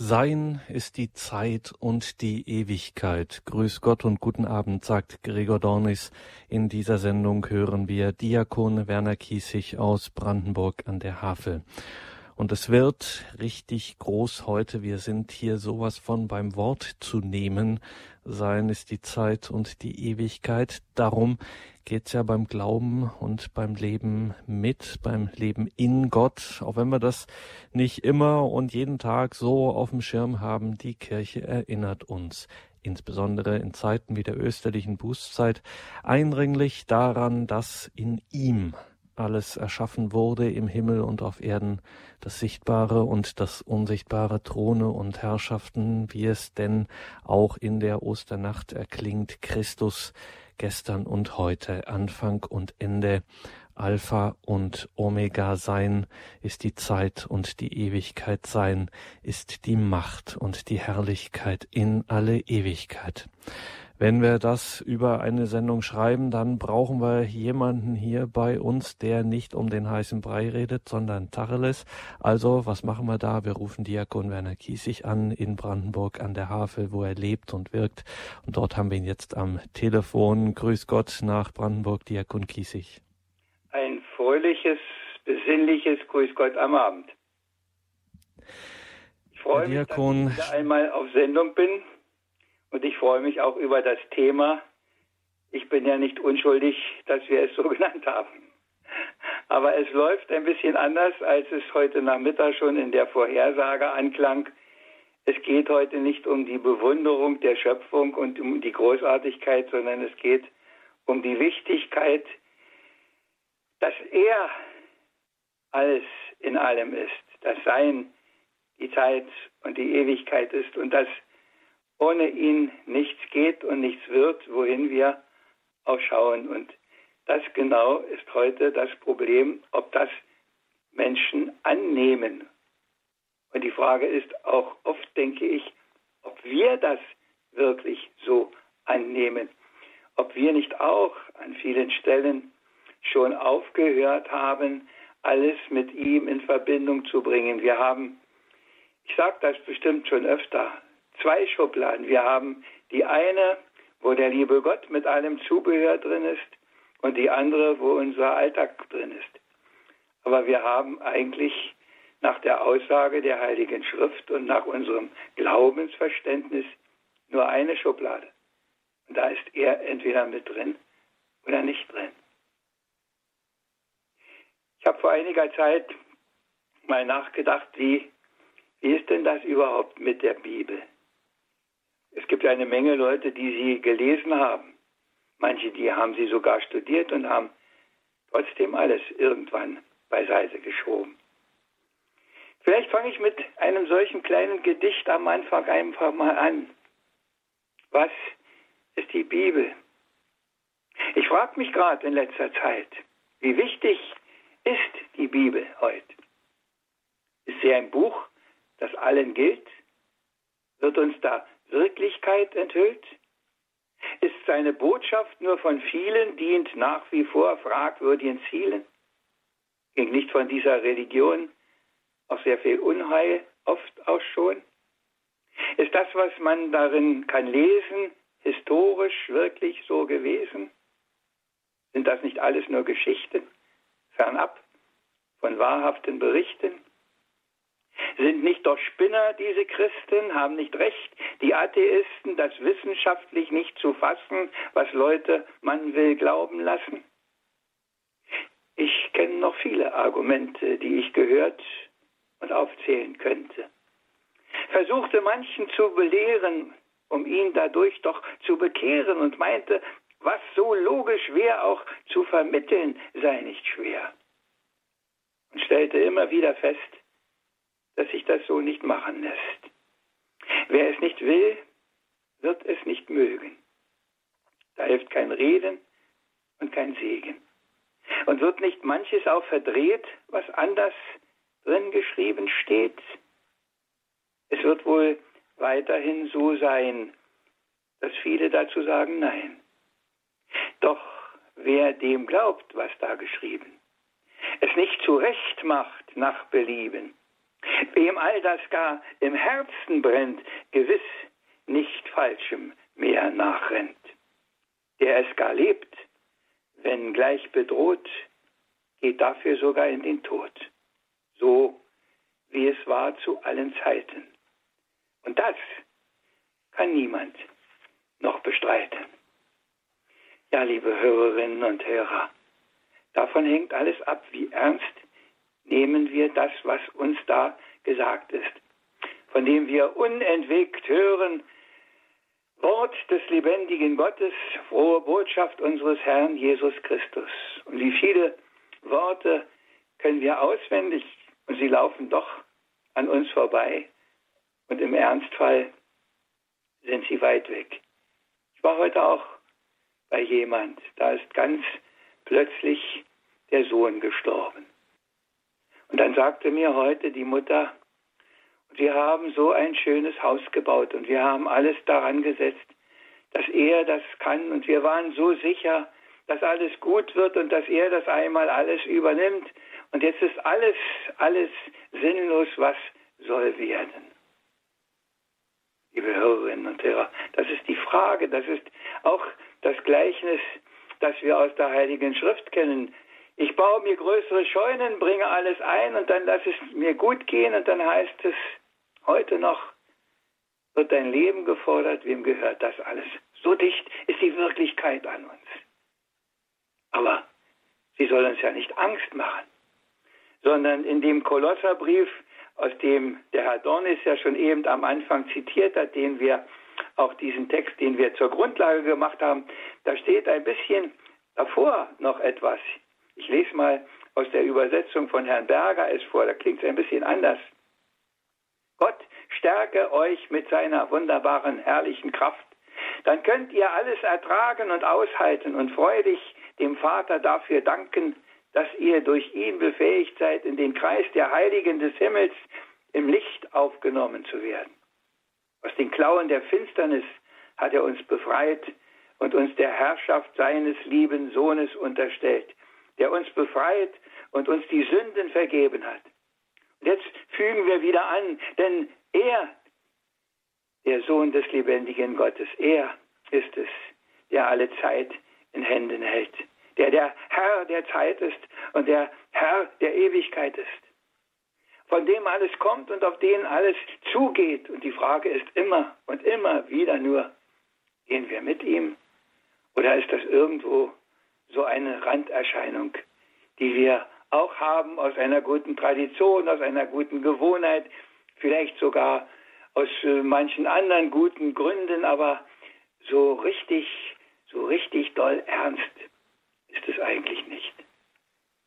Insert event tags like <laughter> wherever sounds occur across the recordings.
Sein ist die Zeit und die Ewigkeit. Grüß Gott und guten Abend, sagt Gregor Dornis. In dieser Sendung hören wir Diakon Werner Kiesig aus Brandenburg an der Havel. Und es wird richtig groß heute. Wir sind hier sowas von beim Wort zu nehmen. Sein ist die Zeit und die Ewigkeit. Darum geht's ja beim Glauben und beim Leben mit, beim Leben in Gott. Auch wenn wir das nicht immer und jeden Tag so auf dem Schirm haben, die Kirche erinnert uns insbesondere in Zeiten wie der österlichen Bußzeit, eindringlich daran, dass in ihm alles erschaffen wurde im Himmel und auf Erden, das Sichtbare und das Unsichtbare, Throne und Herrschaften, wie es denn auch in der Osternacht erklingt, Christus gestern und heute, Anfang und Ende, Alpha und Omega sein, ist die Zeit und die Ewigkeit sein, ist die Macht und die Herrlichkeit in alle Ewigkeit. Wenn wir das über eine Sendung schreiben, dann brauchen wir jemanden hier bei uns, der nicht um den heißen Brei redet, sondern Tacheles. Also, was machen wir da? Wir rufen Diakon Werner Kiesig an in Brandenburg an der Havel, wo er lebt und wirkt. Und dort haben wir ihn jetzt am Telefon. Grüß Gott nach Brandenburg, Diakon Kiesig. Ein fröhliches, besinnliches Grüß Gott am Abend. Ich freue mich, dass ich einmal auf Sendung bin und ich freue mich auch über das Thema. Ich bin ja nicht unschuldig, dass wir es so <laughs> genannt haben. Aber es läuft ein bisschen anders, als es heute Nachmittag schon in der Vorhersage anklang. Es geht heute nicht um die Bewunderung der Schöpfung und um die Großartigkeit, sondern es geht um die Wichtigkeit, dass er alles in allem ist, dass Sein die Zeit und die Ewigkeit ist und dass ohne ihn nichts geht und nichts wird, wohin wir auch schauen. Und das genau ist heute das Problem, ob das Menschen annehmen. Und die Frage ist auch oft, denke ich, ob wir das wirklich so annehmen. Ob wir nicht auch an vielen Stellen schon aufgehört haben, alles mit ihm in Verbindung zu bringen. Wir haben, ich sage das bestimmt schon öfter, zwei Schubladen. Wir haben die eine, wo der liebe Gott mit allem Zubehör drin ist und die andere, wo unser Alltag drin ist. Aber wir haben eigentlich nach der Aussage der Heiligen Schrift und nach unserem Glaubensverständnis nur eine Schublade. Und da ist er entweder mit drin oder nicht drin. Ich habe vor einiger Zeit mal nachgedacht, wie, wie ist denn das überhaupt mit der Bibel? Es gibt eine Menge Leute, die sie gelesen haben. Manche, die haben sie sogar studiert und haben trotzdem alles irgendwann beiseite geschoben. Vielleicht fange ich mit einem solchen kleinen Gedicht am Anfang einfach mal an. Was ist die Bibel? Ich frage mich gerade in letzter Zeit, wie wichtig ist die Bibel heute? Ist sie ein Buch, das allen gilt? Wird uns da Wirklichkeit enthüllt? Ist seine Botschaft nur von vielen, dient nach wie vor fragwürdigen Zielen? Ging nicht von dieser Religion auch sehr viel Unheil oft aus schon? Ist das, was man darin kann lesen, historisch wirklich so gewesen? Sind das nicht alles nur Geschichten, fernab von wahrhaften Berichten? Sind nicht doch Spinner diese Christen, haben nicht recht, die Atheisten, das wissenschaftlich nicht zu fassen, was Leute man will glauben lassen? Ich kenne noch viele Argumente, die ich gehört und aufzählen könnte. Versuchte manchen zu belehren, um ihn dadurch doch zu bekehren und meinte, was so logisch wäre, auch zu vermitteln, sei nicht schwer. Und stellte immer wieder fest, dass sich das so nicht machen lässt. Wer es nicht will, wird es nicht mögen. Da hilft kein Reden und kein Segen. Und wird nicht manches auch verdreht, was anders drin geschrieben steht? Es wird wohl weiterhin so sein, dass viele dazu sagen Nein. Doch wer dem glaubt, was da geschrieben, es nicht zurecht macht nach Belieben, wem all das gar im Herzen brennt, gewiss nicht falschem mehr nachrennt, der es gar lebt, wenn gleich bedroht, geht dafür sogar in den Tod, so wie es war zu allen Zeiten. Und das kann niemand noch bestreiten. Ja, liebe Hörerinnen und Hörer, davon hängt alles ab, wie ernst nehmen wir das, was uns da gesagt ist, von dem wir unentwegt hören, Wort des lebendigen Gottes, frohe Botschaft unseres Herrn Jesus Christus. Und wie viele Worte können wir auswendig und sie laufen doch an uns vorbei. Und im Ernstfall sind sie weit weg. Ich war heute auch bei jemand, da ist ganz plötzlich der Sohn gestorben. Und dann sagte mir heute die Mutter, wir haben so ein schönes Haus gebaut und wir haben alles daran gesetzt, dass er das kann und wir waren so sicher, dass alles gut wird und dass er das einmal alles übernimmt. Und jetzt ist alles, alles sinnlos, was soll werden. Liebe Hörerinnen und Hörer, das ist die Frage, das ist auch das Gleichnis, das wir aus der Heiligen Schrift kennen. Ich baue mir größere Scheunen, bringe alles ein und dann lasse es mir gut gehen und dann heißt es, heute noch wird dein Leben gefordert, wem gehört das alles? So dicht ist die Wirklichkeit an uns. Aber sie soll uns ja nicht Angst machen, sondern in dem Kolosserbrief, aus dem der Herr Dornis ja schon eben am Anfang zitiert hat, den wir auch diesen Text, den wir zur Grundlage gemacht haben, da steht ein bisschen davor noch etwas. Ich lese mal aus der Übersetzung von Herrn Berger es vor, da klingt es ein bisschen anders. Gott stärke euch mit seiner wunderbaren, herrlichen Kraft. Dann könnt ihr alles ertragen und aushalten und freudig dem Vater dafür danken, dass ihr durch ihn befähigt seid, in den Kreis der Heiligen des Himmels im Licht aufgenommen zu werden. Aus den Klauen der Finsternis hat er uns befreit und uns der Herrschaft seines lieben Sohnes unterstellt, der uns befreit und uns die Sünden vergeben hat. Und jetzt fügen wir wieder an, denn er, der Sohn des lebendigen Gottes, er ist es, der alle Zeit in Händen hält, der der Herr der Zeit ist und der Herr der Ewigkeit ist, von dem alles kommt und auf den alles zugeht. Und die Frage ist immer und immer wieder nur, gehen wir mit ihm oder ist das irgendwo so eine Randerscheinung, die wir auch haben aus einer guten Tradition, aus einer guten Gewohnheit, vielleicht sogar aus äh, manchen anderen guten Gründen, aber so richtig, so richtig doll ernst ist es eigentlich nicht.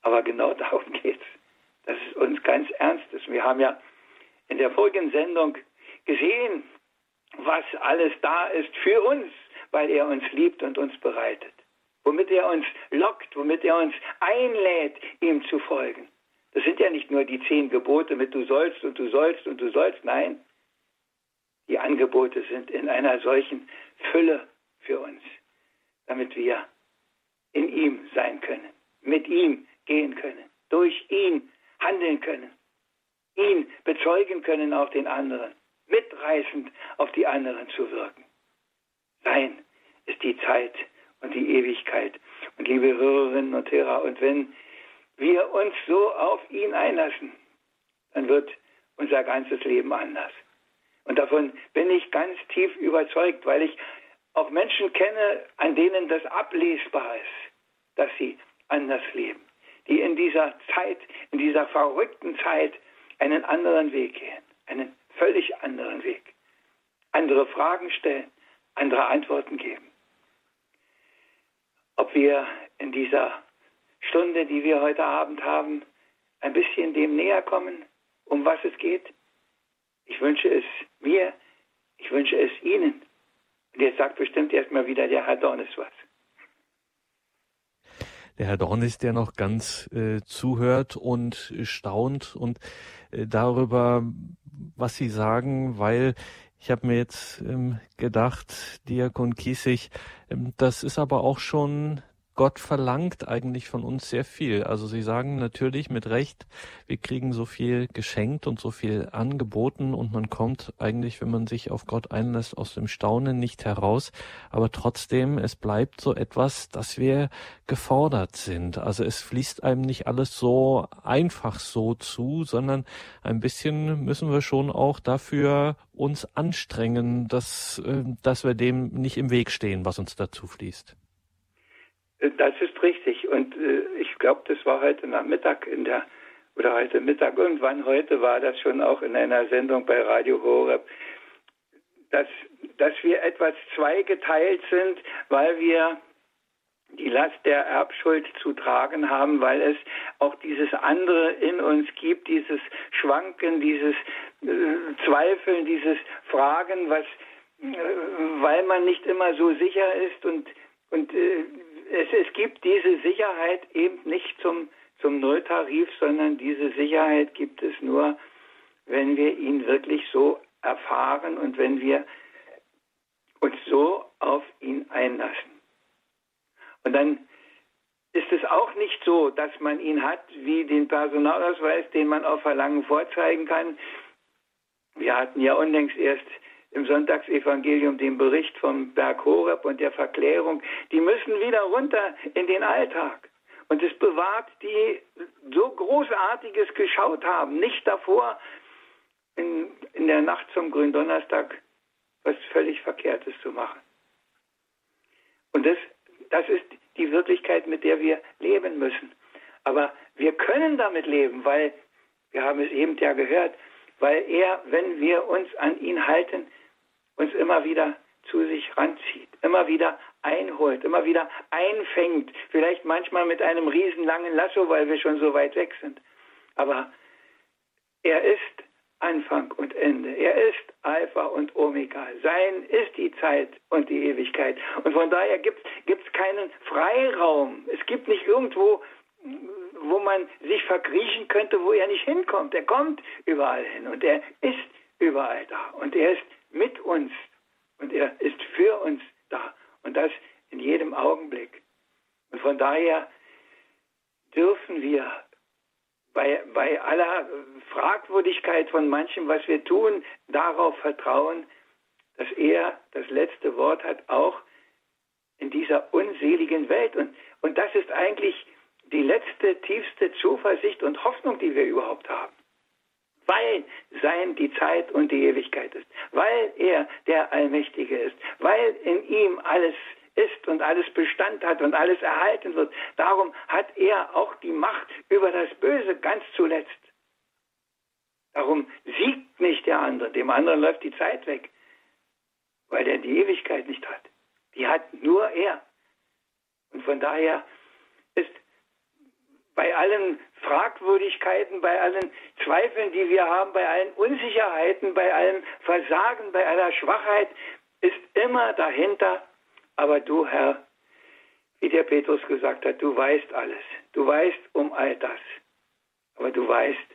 Aber genau <laughs> darum geht es, dass es uns ganz ernst ist. Wir haben ja in der vorigen Sendung gesehen, was alles da ist für uns, weil er uns liebt und uns bereitet womit er uns lockt, womit er uns einlädt, ihm zu folgen. Das sind ja nicht nur die zehn Gebote mit du sollst und du sollst und du sollst, nein, die Angebote sind in einer solchen Fülle für uns, damit wir in ihm sein können, mit ihm gehen können, durch ihn handeln können, ihn bezeugen können auf den anderen, mitreißend auf die anderen zu wirken. Sein ist die Zeit, und die Ewigkeit. Und liebe Hörerinnen und Hörer, und wenn wir uns so auf ihn einlassen, dann wird unser ganzes Leben anders. Und davon bin ich ganz tief überzeugt, weil ich auch Menschen kenne, an denen das ablesbar ist, dass sie anders leben, die in dieser Zeit, in dieser verrückten Zeit einen anderen Weg gehen, einen völlig anderen Weg, andere Fragen stellen, andere Antworten geben ob wir in dieser Stunde, die wir heute Abend haben, ein bisschen dem näher kommen, um was es geht. Ich wünsche es mir, ich wünsche es Ihnen. Und jetzt sagt bestimmt erstmal wieder der Herr Dornis was. Der Herr Dornis, der noch ganz äh, zuhört und staunt und äh, darüber, was Sie sagen, weil ich habe mir jetzt ähm, gedacht, Diakon Kiesig, ähm, das ist aber auch schon Gott verlangt eigentlich von uns sehr viel. Also Sie sagen natürlich mit Recht, wir kriegen so viel geschenkt und so viel angeboten und man kommt eigentlich, wenn man sich auf Gott einlässt, aus dem Staunen nicht heraus. Aber trotzdem, es bleibt so etwas, dass wir gefordert sind. Also es fließt einem nicht alles so einfach so zu, sondern ein bisschen müssen wir schon auch dafür uns anstrengen, dass, äh, dass wir dem nicht im Weg stehen, was uns dazu fließt. Das ist richtig. Und äh, ich glaube, das war heute Nachmittag in der, oder heute Mittag, irgendwann heute war das schon auch in einer Sendung bei Radio Horeb, dass, dass wir etwas zweigeteilt sind, weil wir die Last der Erbschuld zu tragen haben, weil es auch dieses andere in uns gibt, dieses Schwanken, dieses äh, Zweifeln, dieses Fragen, was, äh, weil man nicht immer so sicher ist und, und äh, es, es gibt diese Sicherheit eben nicht zum, zum Nulltarif, sondern diese Sicherheit gibt es nur, wenn wir ihn wirklich so erfahren und wenn wir uns so auf ihn einlassen. Und dann ist es auch nicht so, dass man ihn hat wie den Personalausweis, den man auf Verlangen vorzeigen kann. Wir hatten ja unlängst erst im Sonntagsevangelium den Bericht vom Berg Horeb und der Verklärung, die müssen wieder runter in den Alltag. Und es bewahrt die so Großartiges geschaut haben, nicht davor in, in der Nacht zum Gründonnerstag was völlig Verkehrtes zu machen. Und das, das ist die Wirklichkeit, mit der wir leben müssen. Aber wir können damit leben, weil, wir haben es eben ja gehört, weil er, wenn wir uns an ihn halten, uns immer wieder zu sich ranzieht, immer wieder einholt, immer wieder einfängt, vielleicht manchmal mit einem riesenlangen Lasso, weil wir schon so weit weg sind. Aber er ist Anfang und Ende. Er ist Alpha und Omega. Sein ist die Zeit und die Ewigkeit. Und von daher gibt es keinen Freiraum. Es gibt nicht irgendwo, wo man sich verkriechen könnte, wo er nicht hinkommt. Er kommt überall hin und er ist überall da. Und er ist mit uns und er ist für uns da und das in jedem Augenblick. Und von daher dürfen wir bei, bei aller Fragwürdigkeit von manchem, was wir tun, darauf vertrauen, dass er das letzte Wort hat, auch in dieser unseligen Welt. Und, und das ist eigentlich die letzte, tiefste Zuversicht und Hoffnung, die wir überhaupt haben weil sein die Zeit und die Ewigkeit ist, weil er der Allmächtige ist, weil in ihm alles ist und alles Bestand hat und alles erhalten wird. Darum hat er auch die Macht über das Böse ganz zuletzt. Darum siegt nicht der andere, dem anderen läuft die Zeit weg, weil er die Ewigkeit nicht hat. Die hat nur er. Und von daher bei allen Fragwürdigkeiten, bei allen Zweifeln, die wir haben, bei allen Unsicherheiten, bei allem Versagen, bei aller Schwachheit, ist immer dahinter, aber du Herr, wie der Petrus gesagt hat, du weißt alles, du weißt um all das, aber du weißt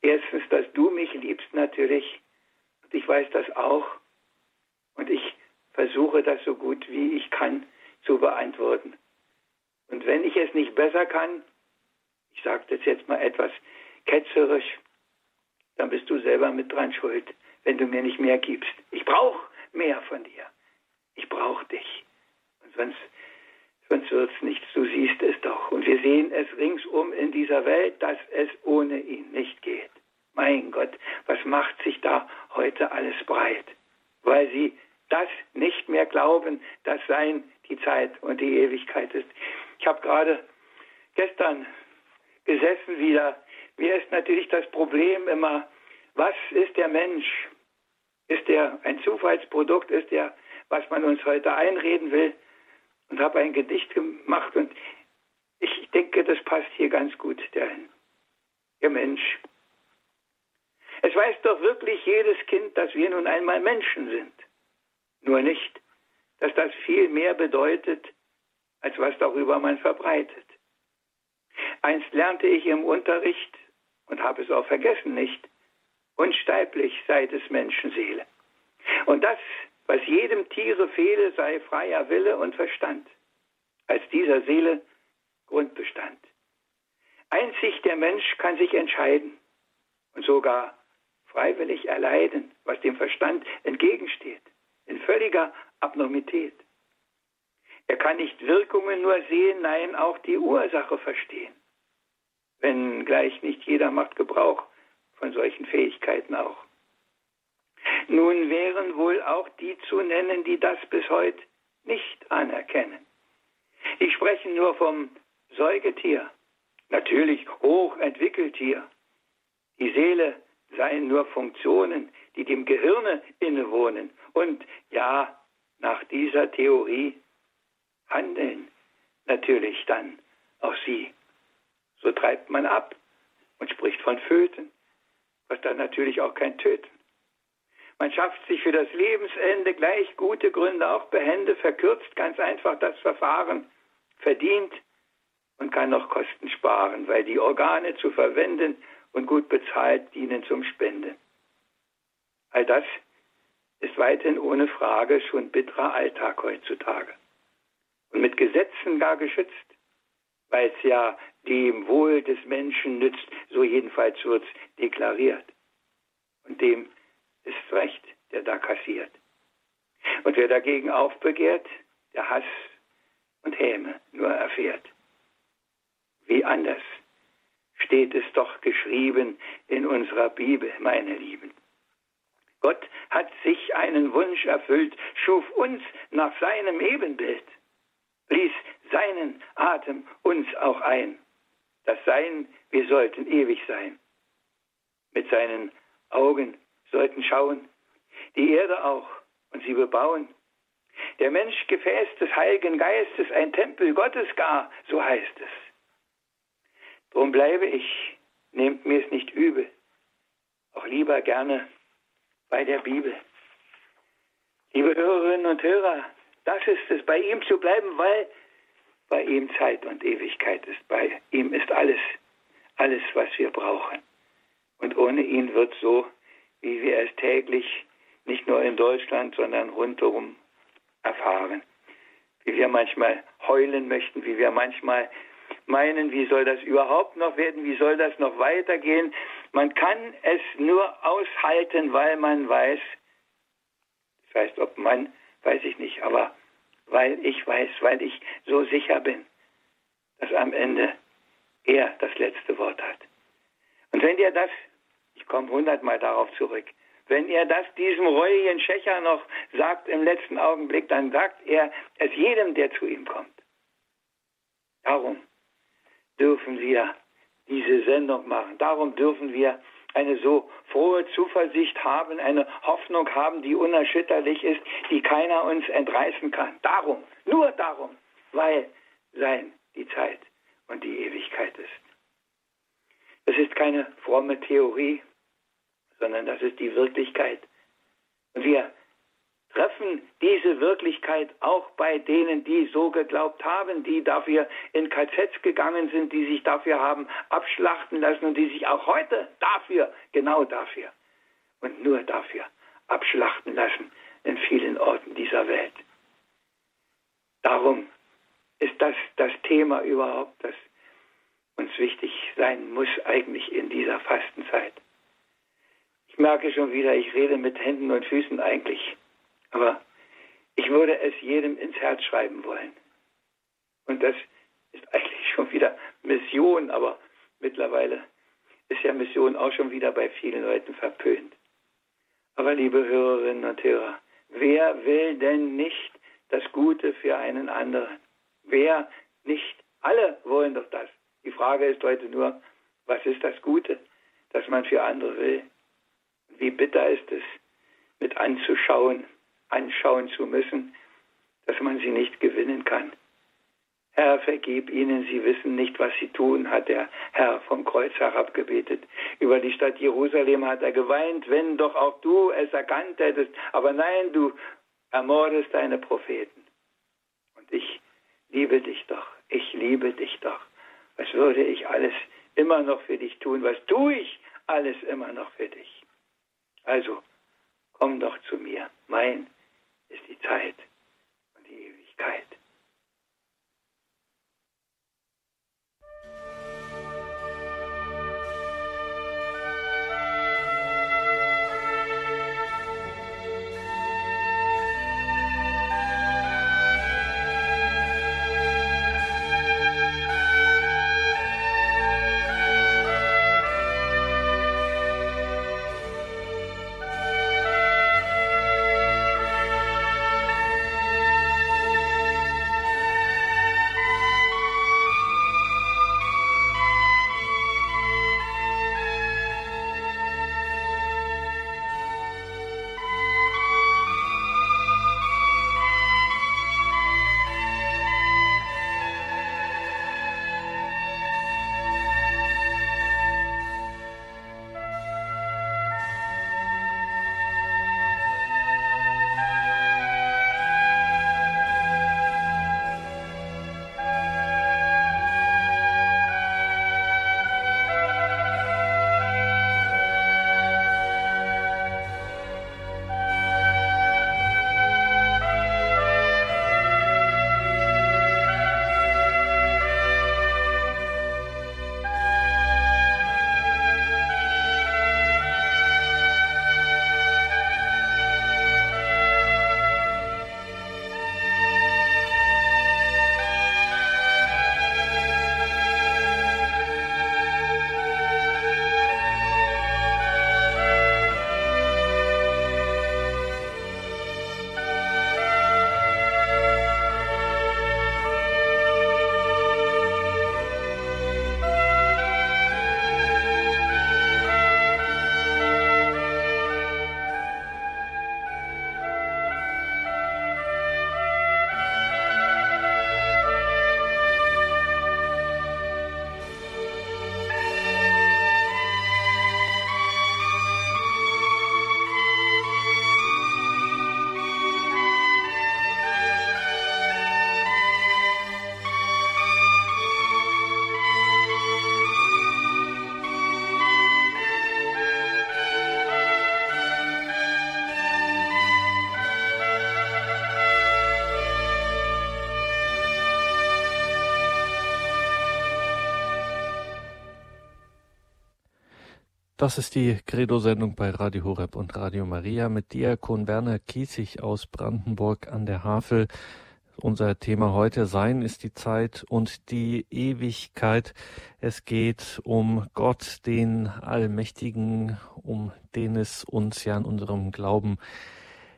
erstens, dass du mich liebst natürlich, und ich weiß das auch, und ich versuche das so gut wie ich kann zu beantworten. Und wenn ich es nicht besser kann, ich sage das jetzt mal etwas ketzerisch, dann bist du selber mit dran schuld, wenn du mir nicht mehr gibst. Ich brauche mehr von dir. Ich brauche dich. Und sonst, sonst wird es nichts. Du siehst es doch. Und wir sehen es ringsum in dieser Welt, dass es ohne ihn nicht geht. Mein Gott, was macht sich da heute alles breit? Weil sie das nicht mehr glauben, dass sein die Zeit und die Ewigkeit ist. Ich habe gerade gestern gesessen wieder. Mir ist natürlich das Problem immer, was ist der Mensch? Ist er ein Zufallsprodukt? Ist er, was man uns heute einreden will? Und habe ein Gedicht gemacht und ich denke, das passt hier ganz gut dahin. Der Mensch. Es weiß doch wirklich jedes Kind, dass wir nun einmal Menschen sind. Nur nicht, dass das viel mehr bedeutet, als was darüber man verbreitet. Einst lernte ich im Unterricht und habe es auch vergessen nicht, unsterblich sei des Menschen Seele. Und das, was jedem Tiere fehle, sei freier Wille und Verstand. als dieser Seele Grundbestand. Einzig der Mensch kann sich entscheiden und sogar freiwillig erleiden, was dem Verstand entgegensteht, in völliger Abnormität. Er kann nicht Wirkungen nur sehen, nein, auch die Ursache verstehen. Wenn gleich nicht jeder macht Gebrauch von solchen Fähigkeiten auch. Nun wären wohl auch die zu nennen, die das bis heute nicht anerkennen. Ich spreche nur vom Säugetier, natürlich hochentwickelt hier. Die Seele seien nur Funktionen, die dem Gehirne innewohnen. Und ja, nach dieser Theorie handeln natürlich dann auch sie. So treibt man ab und spricht von Föten, was dann natürlich auch kein Töten. Man schafft sich für das Lebensende gleich gute Gründe, auch behende, verkürzt ganz einfach das Verfahren, verdient und kann noch Kosten sparen, weil die Organe zu verwenden und gut bezahlt dienen zum Spenden. All das ist weiterhin ohne Frage schon bitterer Alltag heutzutage. Und mit Gesetzen gar geschützt, weil es ja dem Wohl des Menschen nützt, so jedenfalls wird es deklariert. Und dem ist Recht, der da kassiert. Und wer dagegen aufbegehrt, der Hass und Häme nur erfährt. Wie anders steht es doch geschrieben in unserer Bibel, meine Lieben. Gott hat sich einen Wunsch erfüllt, schuf uns nach seinem Ebenbild, ließ seinen Atem uns auch ein. Das Sein, wir sollten ewig sein. Mit seinen Augen sollten schauen, die Erde auch und sie bebauen. Der Mensch Gefäß des Heiligen Geistes, ein Tempel Gottes gar, so heißt es. Drum bleibe ich, nehmt mir es nicht übel, auch lieber gerne bei der Bibel. Liebe Hörerinnen und Hörer, das ist es, bei ihm zu bleiben, weil bei ihm Zeit und Ewigkeit ist. Bei ihm ist alles, alles, was wir brauchen. Und ohne ihn wird so, wie wir es täglich nicht nur in Deutschland, sondern rundherum erfahren. Wie wir manchmal heulen möchten, wie wir manchmal meinen, wie soll das überhaupt noch werden, wie soll das noch weitergehen. Man kann es nur aushalten, weil man weiß, das heißt, ob man, weiß ich nicht, aber weil ich weiß, weil ich so sicher bin, dass am Ende er das letzte Wort hat. Und wenn ihr das, ich komme hundertmal darauf zurück, wenn er das diesem reuigen Schächer noch sagt im letzten Augenblick, dann sagt er es jedem, der zu ihm kommt. Darum dürfen wir diese Sendung machen. Darum dürfen wir eine so frohe Zuversicht haben, eine Hoffnung haben, die unerschütterlich ist, die keiner uns entreißen kann. Darum, nur darum, weil sein die Zeit und die Ewigkeit ist. Das ist keine fromme Theorie, sondern das ist die Wirklichkeit. Und wir treffen diese Wirklichkeit auch bei denen, die so geglaubt haben, die dafür in KZs gegangen sind, die sich dafür haben abschlachten lassen und die sich auch heute dafür, genau dafür und nur dafür abschlachten lassen in vielen Orten dieser Welt. Darum ist das das Thema überhaupt, das uns wichtig sein muss eigentlich in dieser Fastenzeit. Ich merke schon wieder, ich rede mit Händen und Füßen eigentlich. Aber ich würde es jedem ins Herz schreiben wollen. Und das ist eigentlich <laughs> schon wieder Mission, aber mittlerweile ist ja Mission auch schon wieder bei vielen Leuten verpönt. Aber liebe Hörerinnen und Hörer, wer will denn nicht das Gute für einen anderen? Wer nicht? Alle wollen doch das. Die Frage ist heute nur, was ist das Gute, das man für andere will? Wie bitter ist es, mit anzuschauen, anschauen zu müssen, dass man sie nicht gewinnen kann. Herr, vergib ihnen, sie wissen nicht, was sie tun, hat der Herr vom Kreuz herabgebetet. Über die Stadt Jerusalem hat er geweint, wenn doch auch du es erkannt hättest. Aber nein, du ermordest deine Propheten. Und ich liebe dich doch, ich liebe dich doch. Was würde ich alles immer noch für dich tun? Was tue ich alles immer noch für dich? Also, komm doch zu mir, mein ist die Zeit und die Ewigkeit. Das ist die Credo-Sendung bei Radio Horeb und Radio Maria mit Diakon Werner Kiesig aus Brandenburg an der Havel. Unser Thema heute Sein ist die Zeit und die Ewigkeit. Es geht um Gott, den Allmächtigen, um den es uns ja in unserem Glauben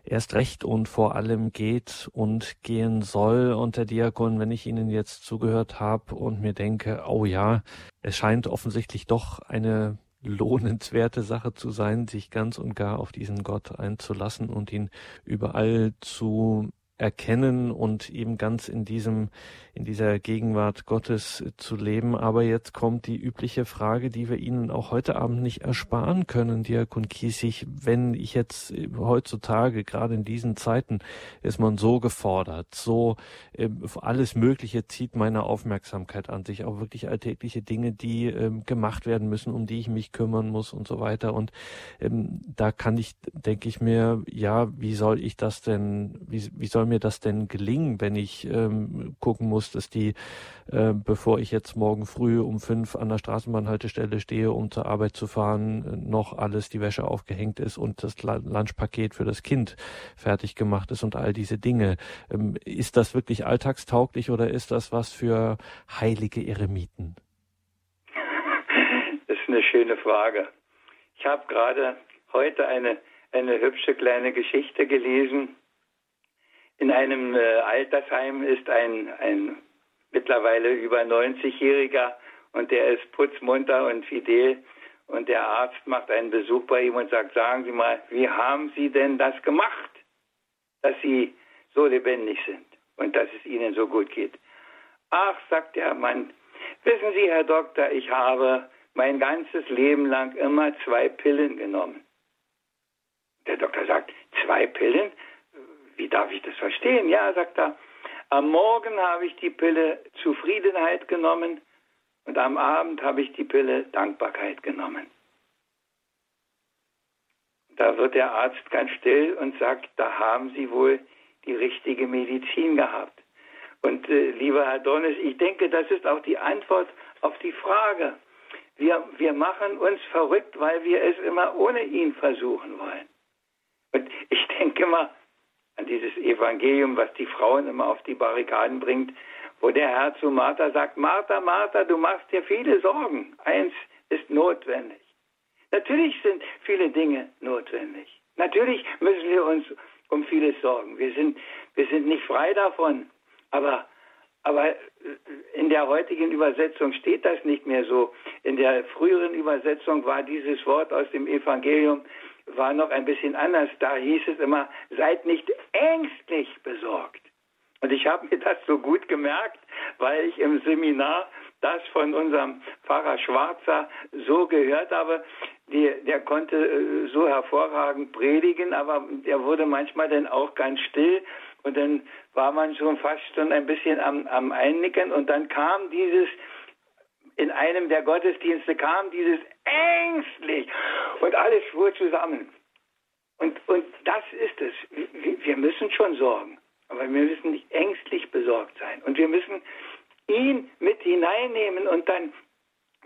erst recht und vor allem geht und gehen soll. Und der Diakon, wenn ich Ihnen jetzt zugehört habe und mir denke, oh ja, es scheint offensichtlich doch eine lohnenswerte Sache zu sein, sich ganz und gar auf diesen Gott einzulassen und ihn überall zu erkennen und eben ganz in diesem, in dieser Gegenwart Gottes zu leben. Aber jetzt kommt die übliche Frage, die wir Ihnen auch heute Abend nicht ersparen können, Diakon Kiesig. Wenn ich jetzt heutzutage, gerade in diesen Zeiten, ist man so gefordert, so äh, alles Mögliche zieht meine Aufmerksamkeit an sich, auch wirklich alltägliche Dinge, die äh, gemacht werden müssen, um die ich mich kümmern muss und so weiter. Und ähm, da kann ich, denke ich mir, ja, wie soll ich das denn, wie, wie soll mir das denn gelingen, wenn ich ähm, gucken muss, dass die, äh, bevor ich jetzt morgen früh um fünf an der Straßenbahnhaltestelle stehe, um zur Arbeit zu fahren, noch alles die Wäsche aufgehängt ist und das Lunchpaket für das Kind fertig gemacht ist und all diese Dinge. Ähm, ist das wirklich alltagstauglich oder ist das was für heilige Eremiten? Das ist eine schöne Frage. Ich habe gerade heute eine, eine hübsche kleine Geschichte gelesen in einem äh, Altersheim ist ein, ein mittlerweile über 90-Jähriger und der ist putzmunter und fidel. Und der Arzt macht einen Besuch bei ihm und sagt, sagen Sie mal, wie haben Sie denn das gemacht, dass Sie so lebendig sind und dass es Ihnen so gut geht? Ach, sagt der Mann, wissen Sie, Herr Doktor, ich habe mein ganzes Leben lang immer zwei Pillen genommen. Der Doktor sagt, zwei Pillen? Wie darf ich das verstehen? Ja, sagt er, am Morgen habe ich die Pille Zufriedenheit genommen und am Abend habe ich die Pille Dankbarkeit genommen. Da wird der Arzt ganz still und sagt, da haben Sie wohl die richtige Medizin gehabt. Und äh, lieber Herr Dornes, ich denke, das ist auch die Antwort auf die Frage. Wir, wir machen uns verrückt, weil wir es immer ohne ihn versuchen wollen. Und ich denke mal, an dieses Evangelium, was die Frauen immer auf die Barrikaden bringt, wo der Herr zu Martha sagt, Martha, Martha, du machst dir viele Sorgen. Eins ist notwendig. Natürlich sind viele Dinge notwendig. Natürlich müssen wir uns um vieles sorgen. Wir sind, wir sind nicht frei davon. Aber, aber in der heutigen Übersetzung steht das nicht mehr so. In der früheren Übersetzung war dieses Wort aus dem Evangelium war noch ein bisschen anders. Da hieß es immer, seid nicht ängstlich besorgt. Und ich habe <laughs> mir das so gut gemerkt, weil ich im Seminar das von unserem Pfarrer Schwarzer so gehört habe. Die, der konnte äh, so hervorragend predigen, aber der wurde manchmal dann auch ganz still und dann war man schon fast schon ein bisschen am, am Einnicken und dann kam dieses in einem der Gottesdienste kam dieses ängstlich und alles fuhr zusammen. Und, und das ist es. Wir müssen schon sorgen, aber wir müssen nicht ängstlich besorgt sein. Und wir müssen ihn mit hineinnehmen und dann,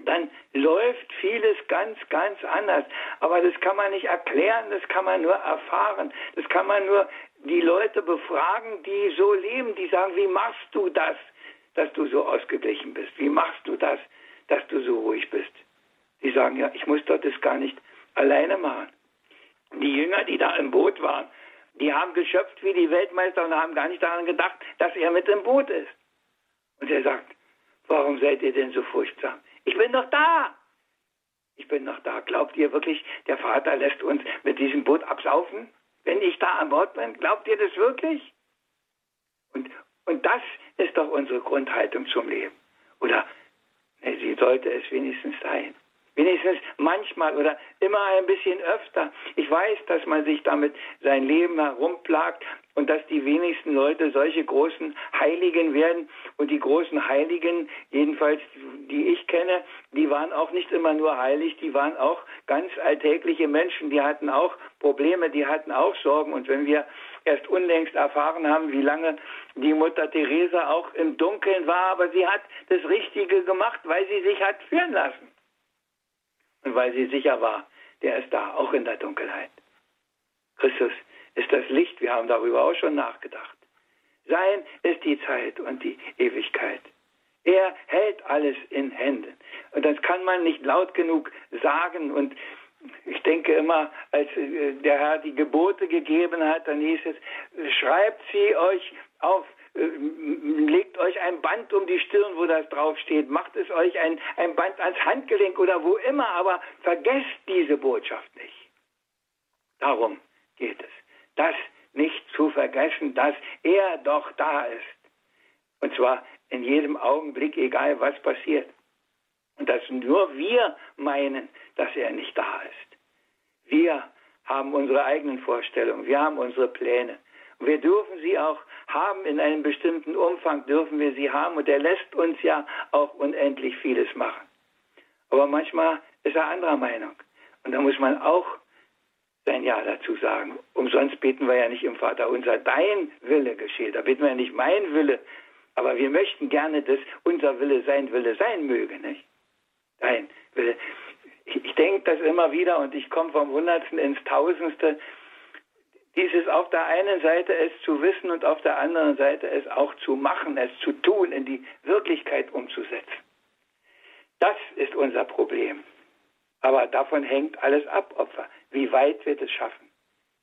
dann läuft vieles ganz, ganz anders. Aber das kann man nicht erklären, das kann man nur erfahren. Das kann man nur die Leute befragen, die so leben, die sagen, wie machst du das, dass du so ausgeglichen bist? Wie machst du das? dass du so ruhig bist. Die sagen, ja, ich muss doch das gar nicht alleine machen. Die Jünger, die da im Boot waren, die haben geschöpft wie die Weltmeister und haben gar nicht daran gedacht, dass er mit im Boot ist. Und er sagt, warum seid ihr denn so furchtsam? Ich bin doch da. Ich bin noch da. Glaubt ihr wirklich, der Vater lässt uns mit diesem Boot absaufen, wenn ich da an Bord bin? Glaubt ihr das wirklich? Und, und das ist doch unsere Grundhaltung zum Leben. Oder Sie sollte es wenigstens sein. Wenigstens manchmal oder immer ein bisschen öfter. Ich weiß, dass man sich damit sein Leben herumplagt und dass die wenigsten Leute solche großen Heiligen werden. Und die großen Heiligen, jedenfalls die ich kenne, die waren auch nicht immer nur heilig, die waren auch ganz alltägliche Menschen, die hatten auch Probleme, die hatten auch Sorgen. Und wenn wir erst unlängst erfahren haben, wie lange die Mutter Teresa auch im Dunkeln war, aber sie hat das Richtige gemacht, weil sie sich hat führen lassen. Und weil sie sicher war, der ist da, auch in der Dunkelheit. Christus ist das Licht, wir haben darüber auch schon nachgedacht. Sein ist die Zeit und die Ewigkeit. Er hält alles in Händen. Und das kann man nicht laut genug sagen. Und ich denke immer, als äh, der Herr die Gebote gegeben hat, dann hieß es, schreibt sie euch auf, legt euch ein Band um die Stirn, wo das draufsteht, macht es euch ein, ein Band ans Handgelenk oder wo immer, aber vergesst diese Botschaft nicht. Darum geht es. Das nicht zu vergessen, dass er doch da ist. Und zwar in jedem Augenblick, egal was passiert. Und dass nur wir meinen, dass er nicht da ist. Wir haben unsere eigenen Vorstellungen, wir haben unsere Pläne. Und wir dürfen sie auch haben, in einem bestimmten Umfang dürfen wir sie haben. Und er lässt uns ja auch unendlich vieles machen. Aber manchmal ist er anderer Meinung. Und da muss man auch sein Ja dazu sagen. Umsonst beten wir ja nicht im Vater unser, dein Wille geschieht. Da beten wir ja nicht mein Wille, aber wir möchten gerne, dass unser Wille sein Wille sein möge, nicht? Dein Wille. Ich, ich denke das immer wieder und ich komme vom Hundertsten ins Tausendste. Dieses auf der einen Seite es zu wissen und auf der anderen Seite es auch zu machen, es zu tun, in die Wirklichkeit umzusetzen. Das ist unser Problem. Aber davon hängt alles ab, Opfer. Wie weit wir das schaffen?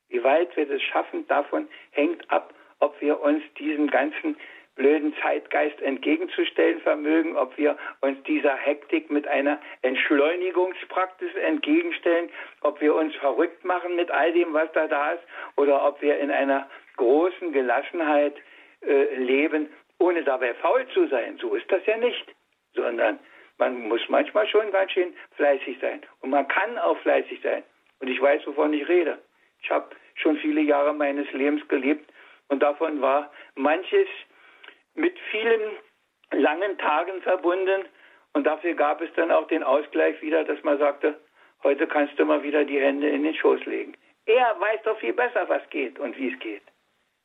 Wie weit wir das schaffen, davon hängt ab, ob wir uns diesen ganzen blöden Zeitgeist entgegenzustellen vermögen, ob wir uns dieser Hektik mit einer Entschleunigungspraxis entgegenstellen, ob wir uns verrückt machen mit all dem, was da da ist, oder ob wir in einer großen Gelassenheit äh, leben, ohne dabei faul zu sein. So ist das ja nicht, sondern man muss manchmal schon ganz schön fleißig sein. Und man kann auch fleißig sein. Und ich weiß, wovon ich rede. Ich habe schon viele Jahre meines Lebens gelebt und davon war manches mit vielen langen Tagen verbunden. Und dafür gab es dann auch den Ausgleich wieder, dass man sagte, heute kannst du mal wieder die Hände in den Schoß legen. Er weiß doch viel besser, was geht und wie es geht.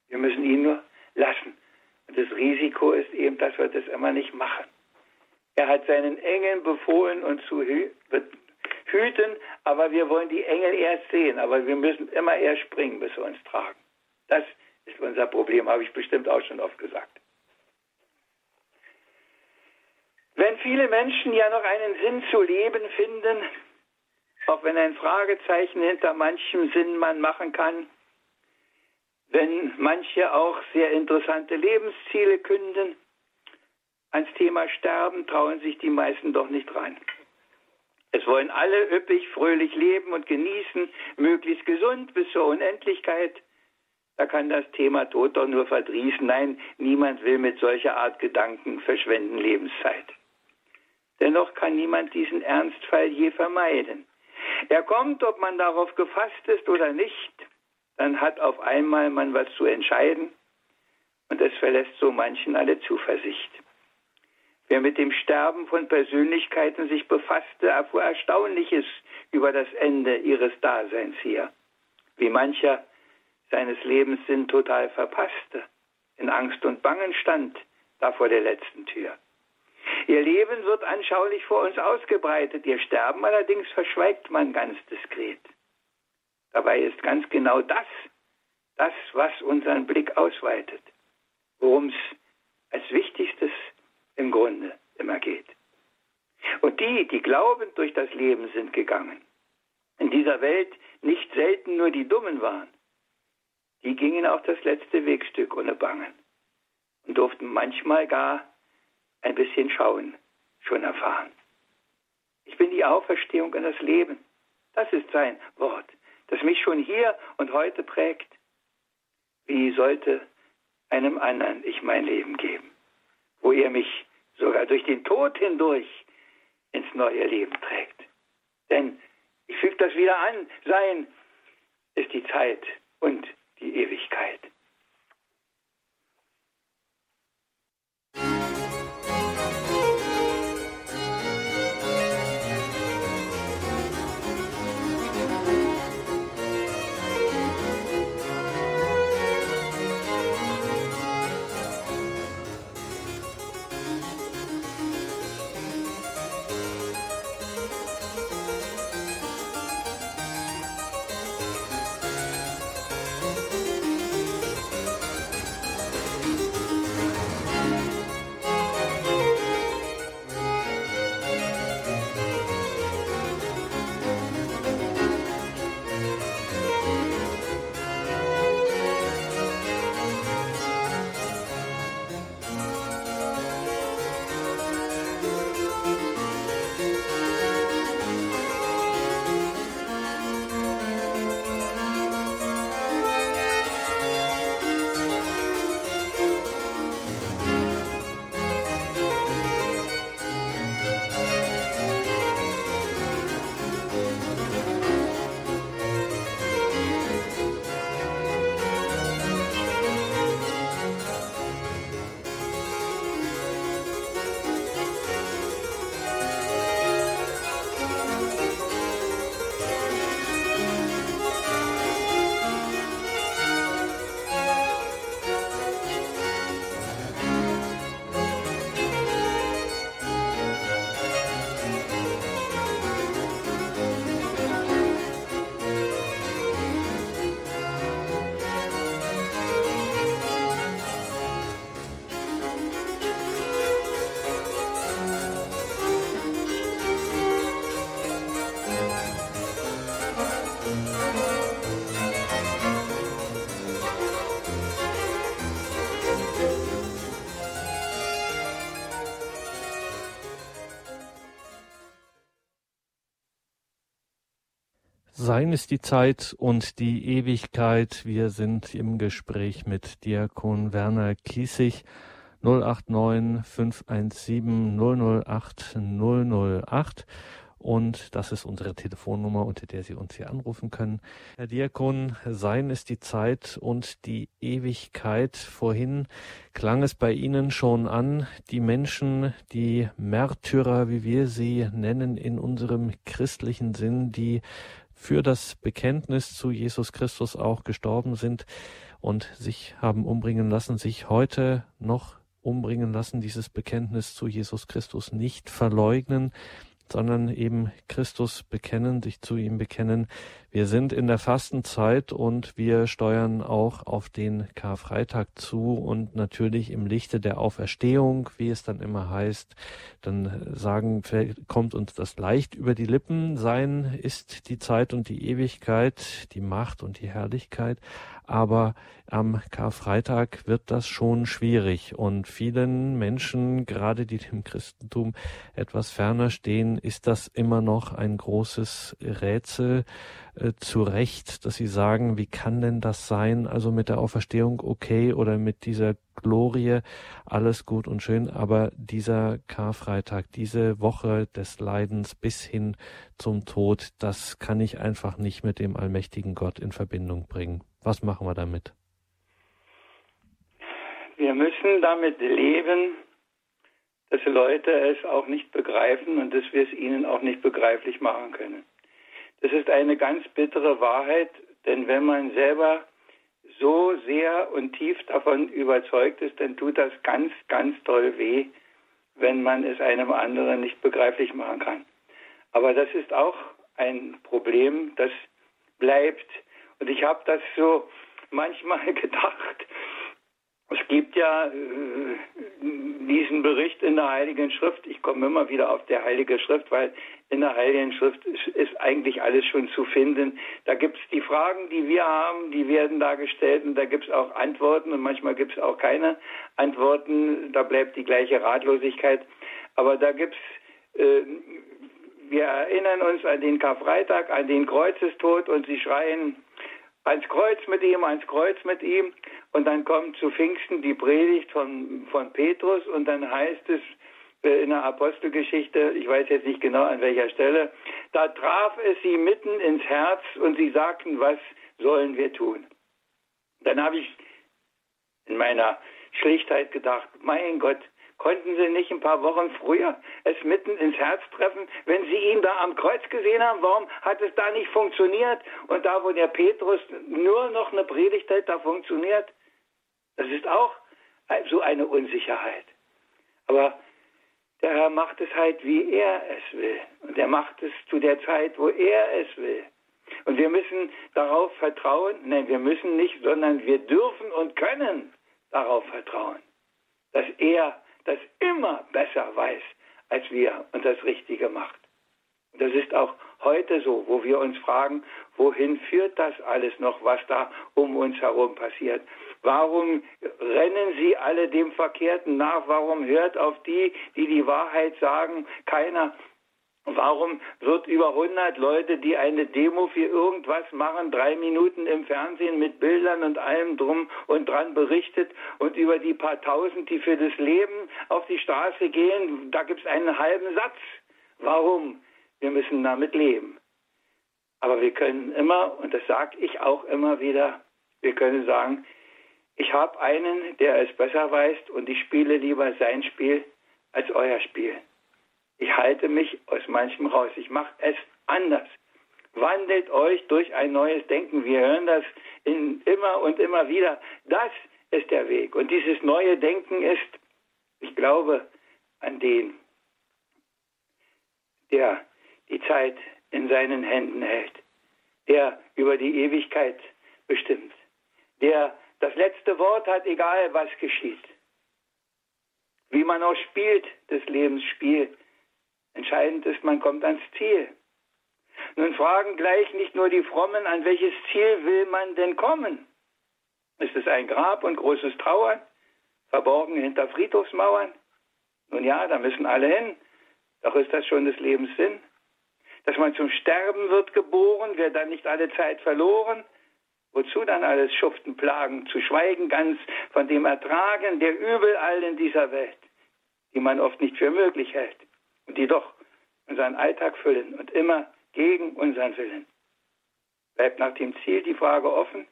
Wir müssen ihn nur lassen. Und das Risiko ist eben, dass wir das immer nicht machen. Er hat seinen Engeln befohlen, uns zu hüten, aber wir wollen die Engel erst sehen. Aber wir müssen immer erst springen, bis wir uns tragen. Das ist unser Problem, habe ich bestimmt auch schon oft gesagt. Wenn viele Menschen ja noch einen Sinn zu leben finden, auch wenn ein Fragezeichen hinter manchem Sinn man machen kann, wenn manche auch sehr interessante Lebensziele künden, ans Thema Sterben trauen sich die meisten doch nicht ran. Es wollen alle üppig, fröhlich leben und genießen, möglichst gesund bis zur Unendlichkeit. Da kann das Thema Tod doch nur verdrießen. Nein, niemand will mit solcher Art Gedanken verschwenden Lebenszeit. Dennoch kann niemand diesen Ernstfall je vermeiden. Er kommt, ob man darauf gefasst ist oder nicht, dann hat auf einmal man was zu entscheiden und es verlässt so manchen alle Zuversicht. Wer mit dem Sterben von Persönlichkeiten sich befasste, erfuhr Erstaunliches über das Ende ihres Daseins hier. Wie mancher seines Lebens Sinn total verpasste, in Angst und Bangen stand, da vor der letzten Tür. Ihr Leben wird anschaulich vor uns ausgebreitet, ihr Sterben allerdings verschweigt man ganz diskret. Dabei ist ganz genau das, das, was unseren Blick ausweitet, worum es als Wichtigstes im Grunde immer geht. Und die, die glaubend durch das Leben sind gegangen, in dieser Welt nicht selten nur die Dummen waren, die gingen auch das letzte Wegstück ohne Bangen und durften manchmal gar ein bisschen schauen, schon erfahren. Ich bin die Auferstehung in das Leben. Das ist sein Wort, das mich schon hier und heute prägt. Wie sollte einem anderen ich mein Leben geben? wo er mich sogar durch den Tod hindurch ins neue Leben trägt. Denn ich füge das wieder an, sein ist die Zeit und die Ewigkeit. Sein ist die Zeit und die Ewigkeit. Wir sind im Gespräch mit Diakon Werner Kiesig. 089 517 008 008 und das ist unsere Telefonnummer, unter der Sie uns hier anrufen können. Herr Diakon, sein ist die Zeit und die Ewigkeit. Vorhin klang es bei Ihnen schon an, die Menschen, die Märtyrer, wie wir sie nennen, in unserem christlichen Sinn, die für das Bekenntnis zu Jesus Christus auch gestorben sind und sich haben umbringen lassen, sich heute noch umbringen lassen, dieses Bekenntnis zu Jesus Christus nicht verleugnen, sondern eben Christus bekennen, sich zu ihm bekennen. Wir sind in der Fastenzeit und wir steuern auch auf den Karfreitag zu und natürlich im Lichte der Auferstehung, wie es dann immer heißt, dann sagen, kommt uns das leicht über die Lippen. Sein ist die Zeit und die Ewigkeit, die Macht und die Herrlichkeit aber am Karfreitag wird das schon schwierig und vielen Menschen, gerade die dem Christentum etwas ferner stehen, ist das immer noch ein großes Rätsel äh, zu Recht, dass sie sagen, wie kann denn das sein? Also mit der Auferstehung okay oder mit dieser Glorie alles gut und schön, aber dieser Karfreitag, diese Woche des Leidens bis hin zum Tod, das kann ich einfach nicht mit dem allmächtigen Gott in Verbindung bringen. Was machen wir damit? Wir müssen damit leben, dass Leute es auch nicht begreifen und dass wir es ihnen auch nicht begreiflich machen können. Das ist eine ganz bittere Wahrheit, denn wenn man selber so sehr und tief davon überzeugt ist, dann tut das ganz, ganz toll weh, wenn man es einem anderen nicht begreiflich machen kann. Aber das ist auch ein Problem, das bleibt und ich habe das so manchmal <laughs> gedacht. Es gibt ja äh, diesen Bericht in der Heiligen Schrift. Ich komme immer wieder auf die Heilige Schrift, weil in der Heiligen Schrift ist, ist eigentlich alles schon zu finden. Da gibt es die Fragen, die wir haben, die werden da gestellt und da gibt es auch Antworten und manchmal gibt es auch keine Antworten. Da bleibt die gleiche Ratlosigkeit. Aber da gibt es äh, wir erinnern uns an den Karfreitag, an den Kreuzestod und sie schreien ans Kreuz mit ihm, ans Kreuz mit ihm. Und dann kommt zu Pfingsten die Predigt von, von Petrus und dann heißt es äh, in der Apostelgeschichte, ich weiß jetzt nicht genau an welcher Stelle, da traf es sie mitten ins Herz und sie sagten, was sollen wir tun? Dann habe ich in meiner Schlichtheit gedacht, mein Gott, Konnten Sie nicht ein paar Wochen früher es mitten ins Herz treffen, wenn Sie ihn da am Kreuz gesehen haben? Warum hat es da nicht funktioniert? Und da, wo der Petrus nur noch eine Predigt hält, da funktioniert. Das ist auch so eine Unsicherheit. Aber der Herr macht es halt, wie er es will. Und er macht es zu der Zeit, wo er es will. Und wir müssen darauf vertrauen, nein, wir müssen nicht, sondern wir dürfen und können darauf vertrauen, dass er das immer besser weiß als wir und das Richtige macht. Und das ist auch heute so, wo wir uns fragen, wohin führt das alles noch, was da um uns herum passiert? Warum rennen sie alle dem Verkehrten nach? Warum hört auf die, die die Wahrheit sagen, keiner? Warum wird über 100 Leute, die eine Demo für irgendwas machen, drei Minuten im Fernsehen mit Bildern und allem drum und dran berichtet und über die paar Tausend, die für das Leben auf die Straße gehen, da gibt es einen halben Satz. Warum? Wir müssen damit leben. Aber wir können immer, und das sage ich auch immer wieder, wir können sagen, ich habe einen, der es besser weiß und ich spiele lieber sein Spiel als euer Spiel. Ich halte mich aus manchem raus. Ich mache es anders. Wandelt euch durch ein neues Denken. Wir hören das in, immer und immer wieder. Das ist der Weg. Und dieses neue Denken ist, ich glaube, an den, der die Zeit in seinen Händen hält, der über die Ewigkeit bestimmt, der das letzte Wort hat, egal was geschieht. Wie man auch spielt, des Lebens Spiel, Entscheidend ist, man kommt ans Ziel. Nun fragen gleich nicht nur die Frommen, an welches Ziel will man denn kommen? Ist es ein Grab und großes Trauern, verborgen hinter Friedhofsmauern? Nun ja, da müssen alle hin. Doch ist das schon des Lebens Sinn? dass man zum Sterben wird geboren, wer dann nicht alle Zeit verloren. Wozu dann alles Schuften, Plagen, zu schweigen ganz von dem Ertragen der Übel all in dieser Welt, die man oft nicht für möglich hält und die doch unseren Alltag füllen und immer gegen unseren Willen. Bleibt nach dem Ziel die Frage offen,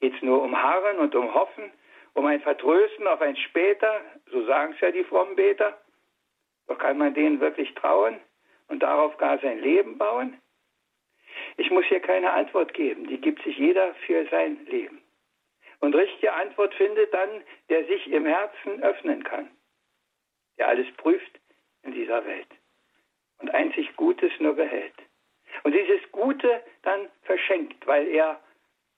geht es nur um Harren und um Hoffen, um ein Vertrösten auf ein Später, so sagen es ja die frommen Beter, doch kann man denen wirklich trauen und darauf gar sein Leben bauen? Ich muss hier keine Antwort geben, die gibt sich jeder für sein Leben. Und richtige Antwort findet dann, der sich im Herzen öffnen kann, der alles prüft in dieser Welt und einzig Gutes nur behält. Und dieses Gute dann verschenkt, weil er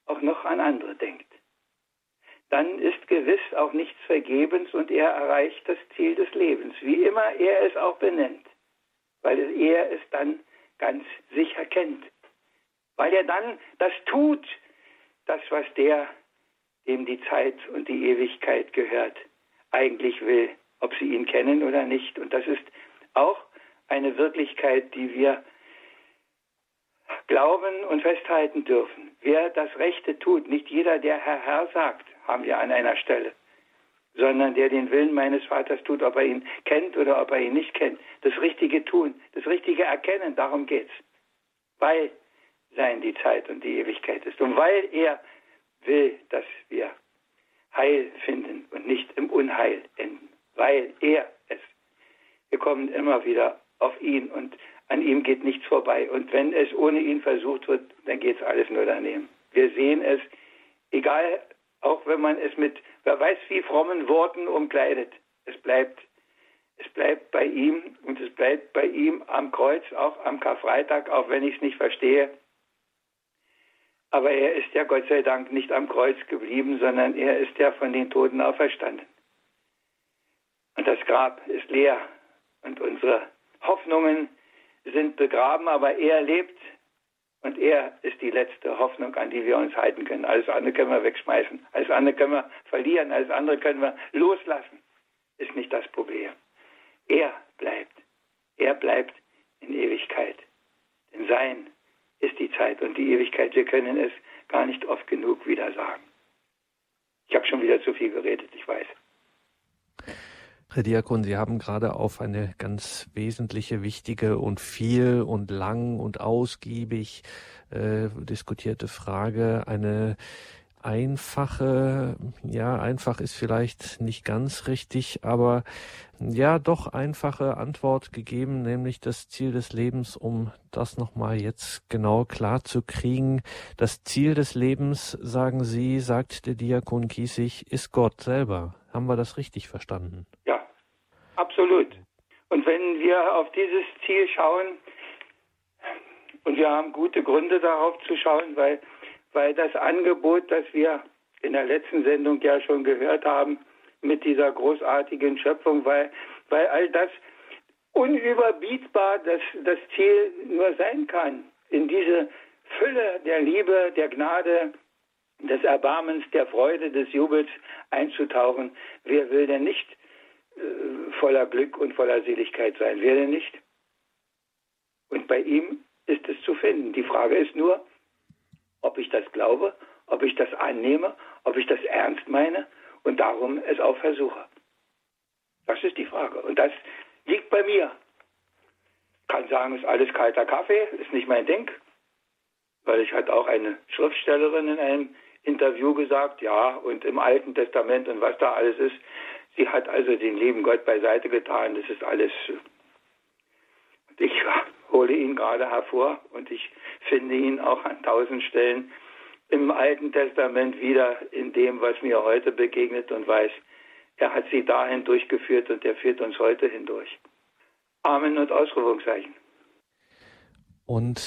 auch noch an andere denkt. Dann ist gewiss auch nichts vergebens und er erreicht das Ziel des Lebens, wie immer er es auch benennt, weil er es dann ganz sicher kennt, weil er dann das tut, das, was der, dem die Zeit und die Ewigkeit gehört, eigentlich will, ob sie ihn kennen oder nicht. Und das ist auch eine Wirklichkeit, die wir glauben und festhalten dürfen. Wer das Rechte tut, nicht jeder, der Herr Herr sagt, haben wir an einer Stelle, sondern der den Willen meines Vaters tut, ob er ihn kennt oder ob er ihn nicht kennt. Das Richtige tun, das Richtige erkennen, darum geht's. Weil sein die Zeit und die Ewigkeit ist und weil er will, dass wir Heil finden und nicht im Unheil enden, weil er es. Wir kommen immer wieder auf ihn und an ihm geht nichts vorbei. Und wenn es ohne ihn versucht wird, dann geht es alles nur daneben. Wir sehen es, egal, auch wenn man es mit, wer weiß wie frommen Worten umkleidet. Es bleibt, es bleibt bei ihm und es bleibt bei ihm am Kreuz, auch am Karfreitag, auch wenn ich es nicht verstehe. Aber er ist ja Gott sei Dank nicht am Kreuz geblieben, sondern er ist ja von den Toten auferstanden. Und das Grab ist leer und unsere Hoffnungen sind begraben, aber er lebt und er ist die letzte Hoffnung, an die wir uns halten können. Alles andere können wir wegschmeißen, alles andere können wir verlieren, alles andere können wir loslassen. Ist nicht das Problem. Er bleibt. Er bleibt in Ewigkeit. Denn sein ist die Zeit und die Ewigkeit. Wir können es gar nicht oft genug wieder sagen. Ich habe schon wieder zu viel geredet, ich weiß. Herr Diakon, Sie haben gerade auf eine ganz wesentliche, wichtige und viel und lang und ausgiebig äh, diskutierte Frage eine einfache, ja, einfach ist vielleicht nicht ganz richtig, aber ja, doch einfache Antwort gegeben, nämlich das Ziel des Lebens, um das nochmal jetzt genau klar zu kriegen. Das Ziel des Lebens, sagen Sie, sagt der Diakon Kiesig, ist Gott selber. Haben wir das richtig verstanden? Ja, absolut. Und wenn wir auf dieses Ziel schauen, und wir haben gute Gründe darauf zu schauen, weil, weil das Angebot, das wir in der letzten Sendung ja schon gehört haben, mit dieser großartigen Schöpfung, weil, weil all das unüberbietbar das, das Ziel nur sein kann, in diese Fülle der Liebe, der Gnade, des Erbarmens, der Freude, des Jubels einzutauchen. Wer will denn nicht äh, voller Glück und voller Seligkeit sein? Wer denn nicht? Und bei ihm ist es zu finden. Die Frage ist nur, ob ich das glaube, ob ich das annehme, ob ich das ernst meine und darum es auch versuche. Das ist die Frage. Und das liegt bei mir. Ich kann sagen, ist alles kalter Kaffee, ist nicht mein Ding, weil ich hatte auch eine Schriftstellerin in einem Interview gesagt, ja, und im Alten Testament und was da alles ist. Sie hat also den lieben Gott beiseite getan. Das ist alles. Und ich <laughs> hole ihn gerade hervor und ich finde ihn auch an tausend Stellen im Alten Testament wieder in dem, was mir heute begegnet und weiß, er hat sie dahin durchgeführt und er führt uns heute hindurch. Amen und Ausrufungszeichen. Und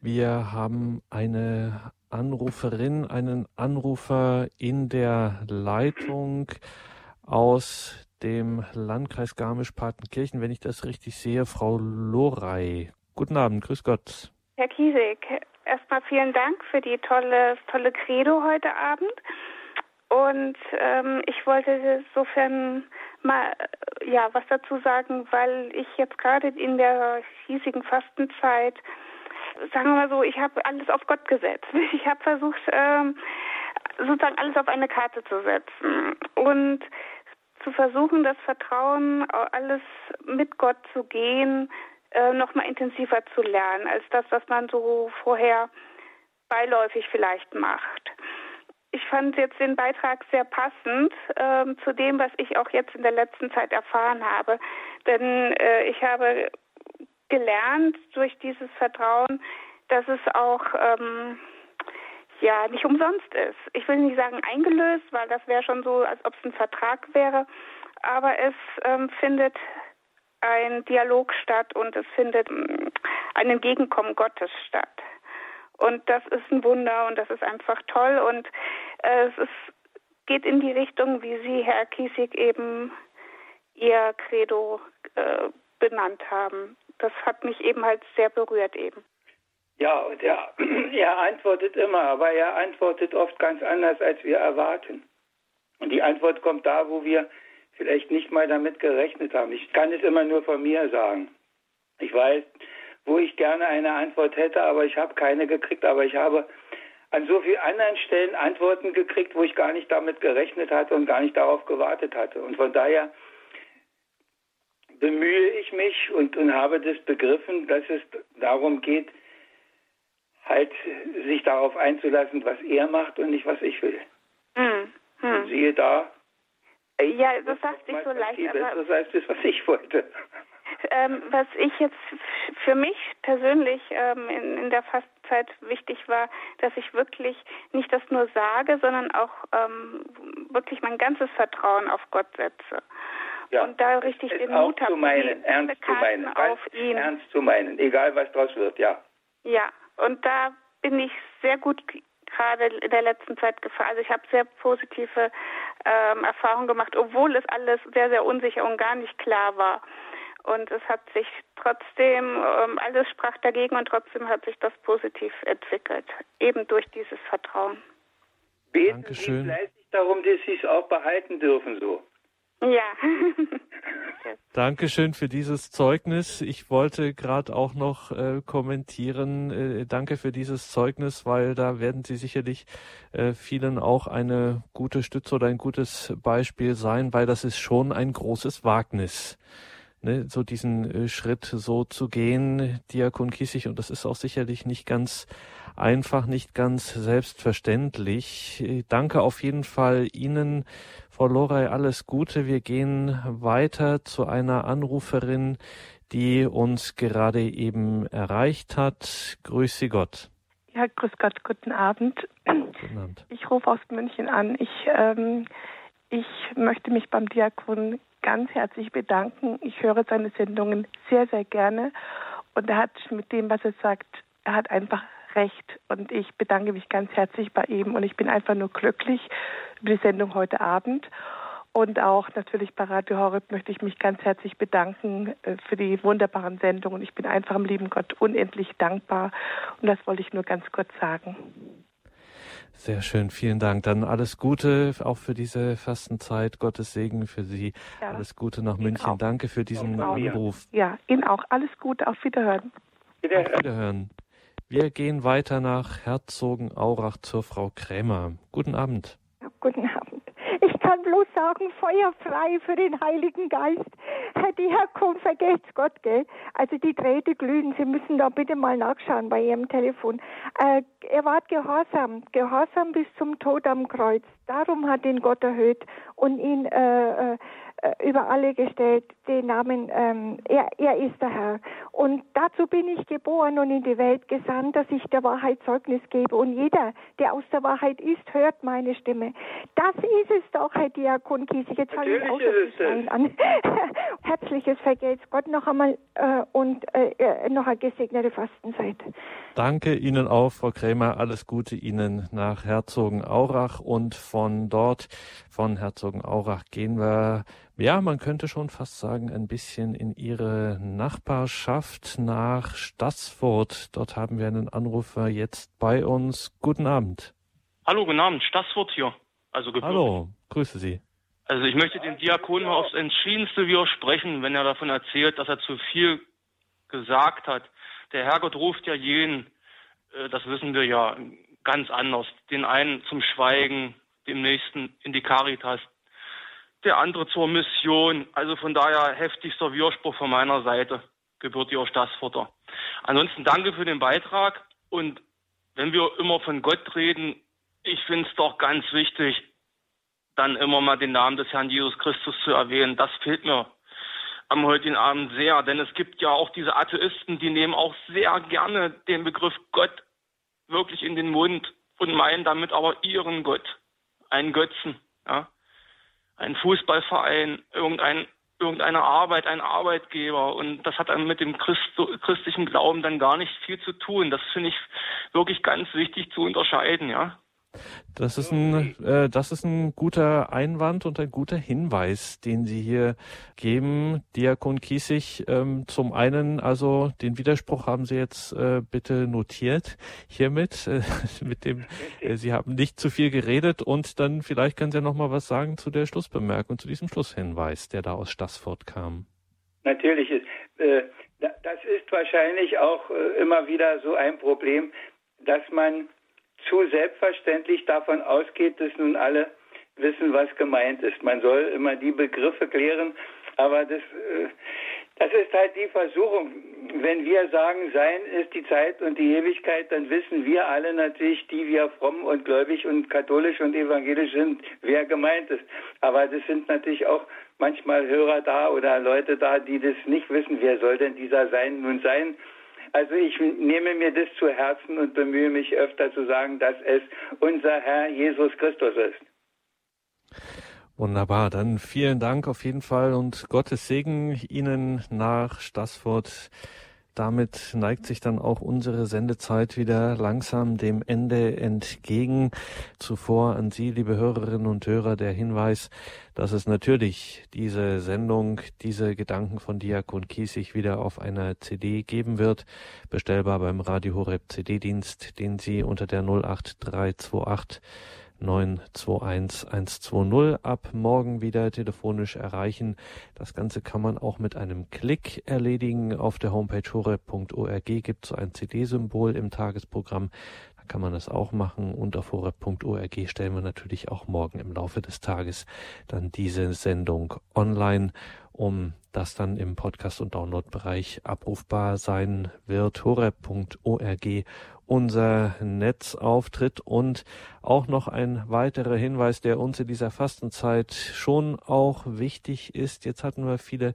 wir haben eine Anruferin, einen Anrufer in der Leitung aus dem Landkreis Garmisch-Partenkirchen, wenn ich das richtig sehe, Frau Lorei. Guten Abend, grüß Gott. Herr Kiesig, erstmal vielen Dank für die tolle, tolle Credo heute Abend. Und ähm, ich wollte sofern mal ja was dazu sagen, weil ich jetzt gerade in der hiesigen Fastenzeit, sagen wir mal so, ich habe alles auf Gott gesetzt. <laughs> Ich habe versucht, ähm, sozusagen alles auf eine Karte zu setzen und zu versuchen, das Vertrauen, alles mit Gott zu gehen, äh, noch mal intensiver zu lernen, als das, was man so vorher beiläufig vielleicht macht. Ich fand jetzt den Beitrag sehr passend ähm, zu dem, was ich auch jetzt in der letzten Zeit erfahren habe. Denn äh, ich habe gelernt durch dieses Vertrauen, dass es auch ähm, ja nicht umsonst ist. Ich will nicht sagen eingelöst, weil das wäre schon so, als ob es ein Vertrag wäre, aber es ähm, findet ein Dialog statt und es findet mm, ein Entgegenkommen Gottes statt. Und das ist ein Wunder und das ist einfach toll und äh, es ist, geht in die Richtung, wie Sie, Herr Kiesig, eben Ihr Credo äh, benannt haben. Das hat mich eben halt sehr berührt eben. Ja, und er, <clears throat> er antwortet immer, aber er antwortet oft ganz anders, als wir erwarten. Und die Antwort kommt da, wo wir vielleicht nicht mal damit gerechnet haben. Ich kann es immer nur von mir sagen. Ich weiß, wo ich gerne eine Antwort hätte, aber ich habe keine gekriegt. Aber ich habe an so vielen anderen Stellen Antworten gekriegt, wo ich gar nicht damit gerechnet hatte und gar nicht darauf gewartet hatte. Und von daher bemühe ich mich und, und habe das begriffen, dass es darum geht, halt sich darauf einzulassen, was er macht und nicht, was ich will. Hm, hm. Und siehe da. Ja, das sagt sich so leicht. Aber das heißt das, was ich wollte. Ähm, was ich jetzt für mich persönlich ähm, in, in, der Fastenzeit wichtig war, dass ich wirklich nicht das nur sage, sondern auch ähm, wirklich mein ganzes Vertrauen auf Gott setze. Ja, und da richtig den Mut habe, ernst zu meinen, auf ihn. ernst zu meinen, egal was draus wird, ja. Ja, und da bin ich sehr gut gerade in der letzten Zeit gefahren. Also ich habe sehr positive ähm, Erfahrungen gemacht, obwohl es alles sehr, sehr unsicher und gar nicht klar war. Und es hat sich trotzdem, ähm, alles sprach dagegen und trotzdem hat sich das positiv entwickelt, eben durch dieses Vertrauen. Beten Dankeschön. Sie fleißig darum, dass Sie es auch behalten dürfen so. Ja. <laughs> Dankeschön für dieses Zeugnis. Ich wollte gerade auch noch äh, kommentieren. Äh, danke für dieses Zeugnis, weil da werden Sie sicherlich äh, vielen auch eine gute Stütze oder ein gutes Beispiel sein, weil das ist schon ein großes Wagnis ne, so diesen äh, Schritt so zu gehen, Diakon Kiesig, und das ist auch sicherlich nicht ganz einfach, nicht ganz selbstverständlich. Äh, danke auf jeden Fall Ihnen, Frau Lorey, alles Gute. Wir gehen weiter zu einer Anruferin, die uns gerade eben erreicht hat. Grüße Gott. Ja, grüß Gott, guten Abend. Guten Abend. Ich rufe aus München an. Ich, ähm, ich möchte mich beim Diakon ganz herzlich bedanken. Ich höre seine Sendungen sehr, sehr gerne. Und er hat mit dem, was er sagt, er hat einfach recht. Und ich bedanke mich ganz herzlich bei ihm. Und ich bin einfach nur glücklich über die Sendung heute Abend. Und auch natürlich bei Radio Horeb möchte ich mich ganz herzlich bedanken äh, für die wunderbaren Sendungen. Ich bin einfach im lieben Gott unendlich dankbar. Und das wollte ich nur ganz kurz sagen. Sehr schön, vielen Dank. Dann alles Gute auch für diese Fastenzeit. Gottes Segen für Sie. Ja. Alles Gute nach München. Auch. Danke für diesen Anruf. Ja, Ihnen auch. Alles Gute. Auf Wiederhören. Wiederhören. Auf Wiederhören. Wir gehen weiter nach Herzogenaurach zur Frau Krämer. Guten Abend. Guten Abend. Ich kann bloß sagen, feuerfrei für den Heiligen Geist. Herr Diakon, vergesst Gott, gell? Also die Drähte glühen. Sie müssen da bitte mal nachschauen bei Ihrem Telefon. Äh, er war gehorsam, gehorsam bis zum Tod am Kreuz. Darum hat ihn Gott erhöht und ihn äh, äh, über alle gestellt, den Namen, ähm, er, er ist der Herr. Und dazu bin ich geboren und in die Welt gesandt, dass ich der Wahrheit Zeugnis gebe. Und jeder, der aus der Wahrheit ist, hört meine Stimme. Das ist es doch, Herr Diakon Kiesig. Jetzt fange ich auch schon an. <laughs> Herzliches Vergelt's Gott noch einmal äh, und äh, äh, noch eine gesegnete Fastenzeit. Danke Ihnen auch, Frau Krämer. Alles Gute Ihnen nach Herzogenaurach und von dort, von Herzogenaurach, gehen wir ja, man könnte schon fast sagen, ein bisschen in ihre Nachbarschaft nach Stassfurt. Dort haben wir einen Anrufer jetzt bei uns. Guten Abend. Hallo, guten Abend. Stassfurt hier. Also gebürtig. Hallo, grüße Sie. Also ich möchte dem Diakon mal aufs Entschiedenste widersprechen, wenn er davon erzählt, dass er zu viel gesagt hat. Der Herrgott ruft ja jeden, äh, das wissen wir ja, ganz anders. Den einen zum Schweigen, dem nächsten in die Caritas, der andere zur Mission. Also von daher heftigster Widerspruch von meiner Seite, gebürtiger Staatsvater. Ansonsten danke für den Beitrag und wenn wir immer von Gott reden, ich finde es doch ganz wichtig, dann immer mal den Namen des Herrn Jesus Christus zu erwähnen. Das fehlt mir am heutigen Abend sehr, denn es gibt ja auch diese Atheisten, die nehmen auch sehr gerne den Begriff Gott wirklich in den Mund und meinen damit aber ihren Gott, einen Götzen, ja, einen Fußballverein, irgendein, irgendeine Arbeit, ein Arbeitgeber und das hat dann mit dem Christ, christlichen Glauben dann gar nicht viel zu tun. Das finde ich wirklich ganz wichtig zu unterscheiden, ja. Das ist ein, äh, das ist ein guter Einwand und ein guter Hinweis, den Sie hier geben, Diakon Kiesig. Ähm, zum einen, also den Widerspruch haben Sie jetzt äh, bitte notiert hiermit, äh, <laughs> mit dem äh, Sie haben nicht zu viel geredet und dann vielleicht können Sie ja noch mal was sagen zu der Schlussbemerkung, zu diesem Schlusshinweis, der da aus Stassfurt kam. Natürlich ist, äh, das ist wahrscheinlich auch äh, immer wieder so ein Problem, dass man zu selbstverständlich davon ausgeht, dass nun alle wissen, was gemeint ist. Man soll immer die Begriffe klären, aber das, äh, das ist halt die Versuchung. Wenn wir sagen, Sein ist die Zeit und die Ewigkeit, dann wissen wir alle natürlich, die wir fromm und gläubig und katholisch und evangelisch sind, wer gemeint ist. Aber das sind natürlich auch manchmal Hörer da oder Leute da, die das nicht wissen. Wer soll denn dieser Sein nun sein? Also ich nehme mir das zu Herzen und bemühe mich öfter zu sagen, dass es unser Herr Jesus Christus ist. Wunderbar, dann vielen Dank auf jeden Fall und Gottes Segen Ihnen nach Stassfurt. Damit neigt sich dann auch unsere Sendezeit wieder langsam dem Ende entgegen. Zuvor an Sie, liebe Hörerinnen und Hörer, der Hinweis, dass es natürlich diese Sendung, diese Gedanken von Diakon Kiesig wieder auf einer CD geben wird, bestellbar beim Radio Horeb CD-Dienst, den Sie unter der 08328 921 120 ab morgen wieder telefonisch erreichen. Das Ganze kann man auch mit einem Klick erledigen. Auf der Homepage horeb.org gibt es so ein CD-Symbol im Tagesprogramm. Da kann man das auch machen und auf horeb.org stellen wir natürlich auch morgen im Laufe des Tages dann diese Sendung online, um das dann im Podcast- und Download-Bereich abrufbar sein wird. horeb.org unser Netzauftritt und auch noch ein weiterer Hinweis, der uns in dieser Fastenzeit schon auch wichtig ist. Jetzt hatten wir viele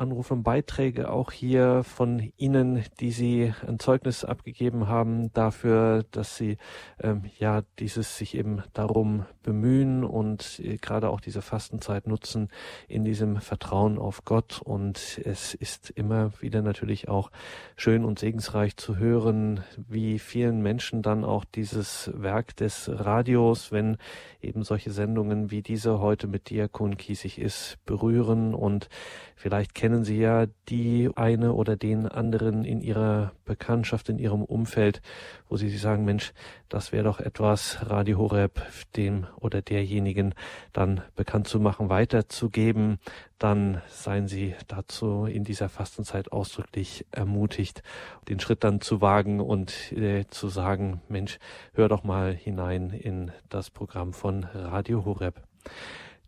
Anrufe und Beiträge auch hier von Ihnen, die Sie ein Zeugnis abgegeben haben dafür, dass Sie ähm, ja dieses sich eben darum bemühen und äh, gerade auch diese Fastenzeit nutzen in diesem Vertrauen auf Gott. Und es ist immer wieder natürlich auch schön und segensreich zu hören, wie vielen Menschen dann auch dieses Werk des Radios, wenn eben solche Sendungen wie diese heute mit Diakon Kiesig ist, berühren und vielleicht kennen Sie ja die eine oder den anderen in Ihrer Bekanntschaft, in Ihrem Umfeld, wo Sie sich sagen, Mensch, das wäre doch etwas, Radio Horeb dem oder derjenigen dann bekannt zu machen, weiterzugeben, dann seien Sie dazu in dieser Fastenzeit ausdrücklich ermutigt, den Schritt dann zu wagen und äh, zu sagen, Mensch, hör doch mal hinein in das Programm von Radio Horeb.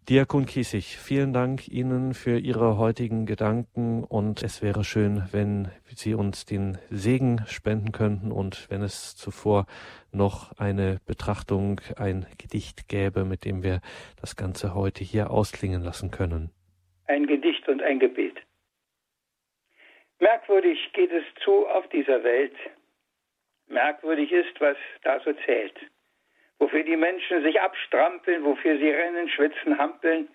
Diakon Kiesig, vielen Dank Ihnen für Ihre heutigen Gedanken und es wäre schön, wenn Sie uns den Segen spenden könnten und wenn es zuvor noch eine Betrachtung, ein Gedicht gäbe, mit dem wir das Ganze heute hier ausklingen lassen können. Ein Gedicht und ein Gebet. Merkwürdig geht es zu auf dieser Welt. Merkwürdig ist, was da so zählt wofür die Menschen sich abstrampeln, wofür sie rennen, schwitzen, hampeln,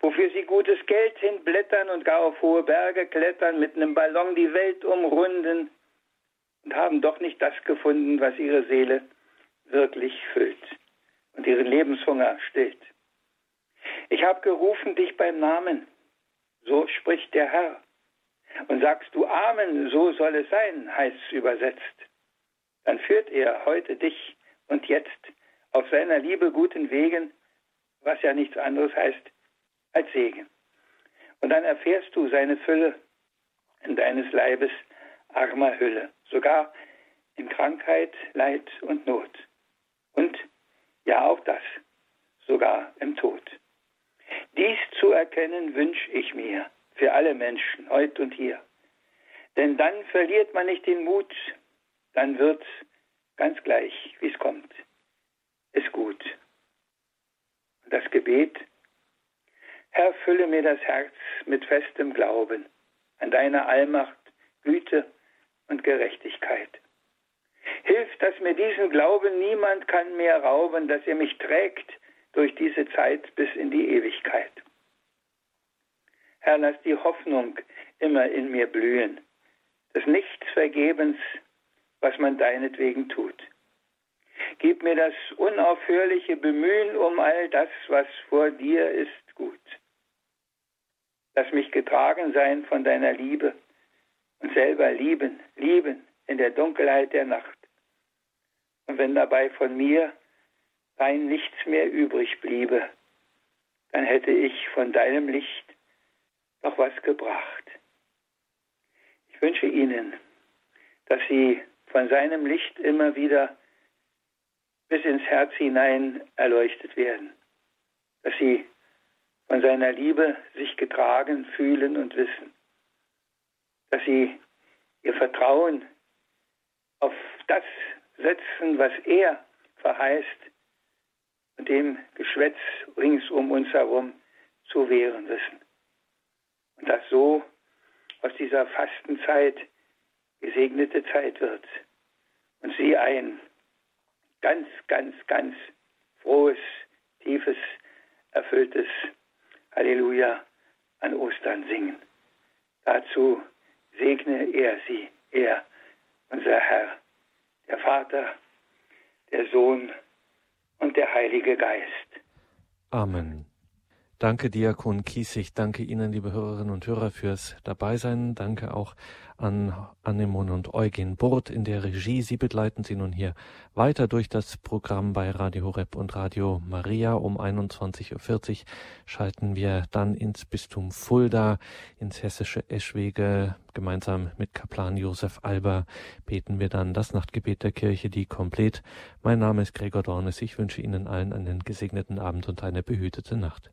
wofür sie gutes Geld hinblättern und gar auf hohe Berge klettern, mit einem Ballon die Welt umrunden und haben doch nicht das gefunden, was ihre Seele wirklich füllt und ihren Lebenshunger stillt. Ich habe gerufen dich beim Namen, so spricht der Herr. Und sagst du Amen, so soll es sein, heißt es übersetzt. Dann führt er heute dich und jetzt auf seiner Liebe guten Wegen, was ja nichts anderes heißt, als Segen. Und dann erfährst du seine Fülle in deines Leibes armer Hülle, sogar in Krankheit, Leid und Not. Und ja auch das, sogar im Tod. Dies zu erkennen wünsche ich mir für alle Menschen, heute und hier. Denn dann verliert man nicht den Mut, dann wird ganz gleich, wie es kommt, es gut. Das Gebet, Herr, fülle mir das Herz mit festem Glauben an deine Allmacht, Güte und Gerechtigkeit. Hilf, dass mir diesen Glauben niemand kann mehr rauben, dass er mich trägt durch diese Zeit bis in die Ewigkeit. Herr, lass die Hoffnung immer in mir blühen, des Nichts vergebens, was man deinetwegen tut. Gib mir das unaufhörliche Bemühen um all das, was vor dir ist, gut. Lass mich getragen sein von deiner Liebe und selber lieben, lieben in der Dunkelheit der Nacht. Und wenn dabei von mir rein nichts mehr übrig bliebe, dann hätte ich von deinem Licht noch was gebracht. Ich wünsche Ihnen, dass Sie von seinem Licht immer wieder bis ins Herz hinein erleuchtet werden, dass Sie von seiner Liebe sich getragen fühlen und wissen, dass Sie Ihr Vertrauen auf das setzen, was er verheißt und dem Geschwätz rings um uns herum zu wehren wissen. Und dass so aus dieser Fastenzeit gesegnete Zeit wird und sie ein ganz, ganz, ganz frohes, tiefes, erfülltes Halleluja an Ostern singen. Dazu segne er sie, er, unser Herr, der Vater, der Sohn und der Heilige Geist. Amen. Danke, Diakon Kiesig. Danke Ihnen, liebe Hörerinnen und Hörer, fürs Dabeisein. Danke auch an Annemon und Eugen Burt in der Regie. Sie begleiten Sie nun hier weiter durch das Programm bei Radio Horeb und Radio Maria. Um 21.40 Uhr schalten wir dann ins Bistum Fulda, ins hessische Eschwege. Gemeinsam mit Kaplan Josef Alber beten wir dann das Nachtgebet der Kirche, die komplett. Mein Name ist Gregor Dornes. Ich wünsche Ihnen allen einen gesegneten Abend und eine behütete Nacht.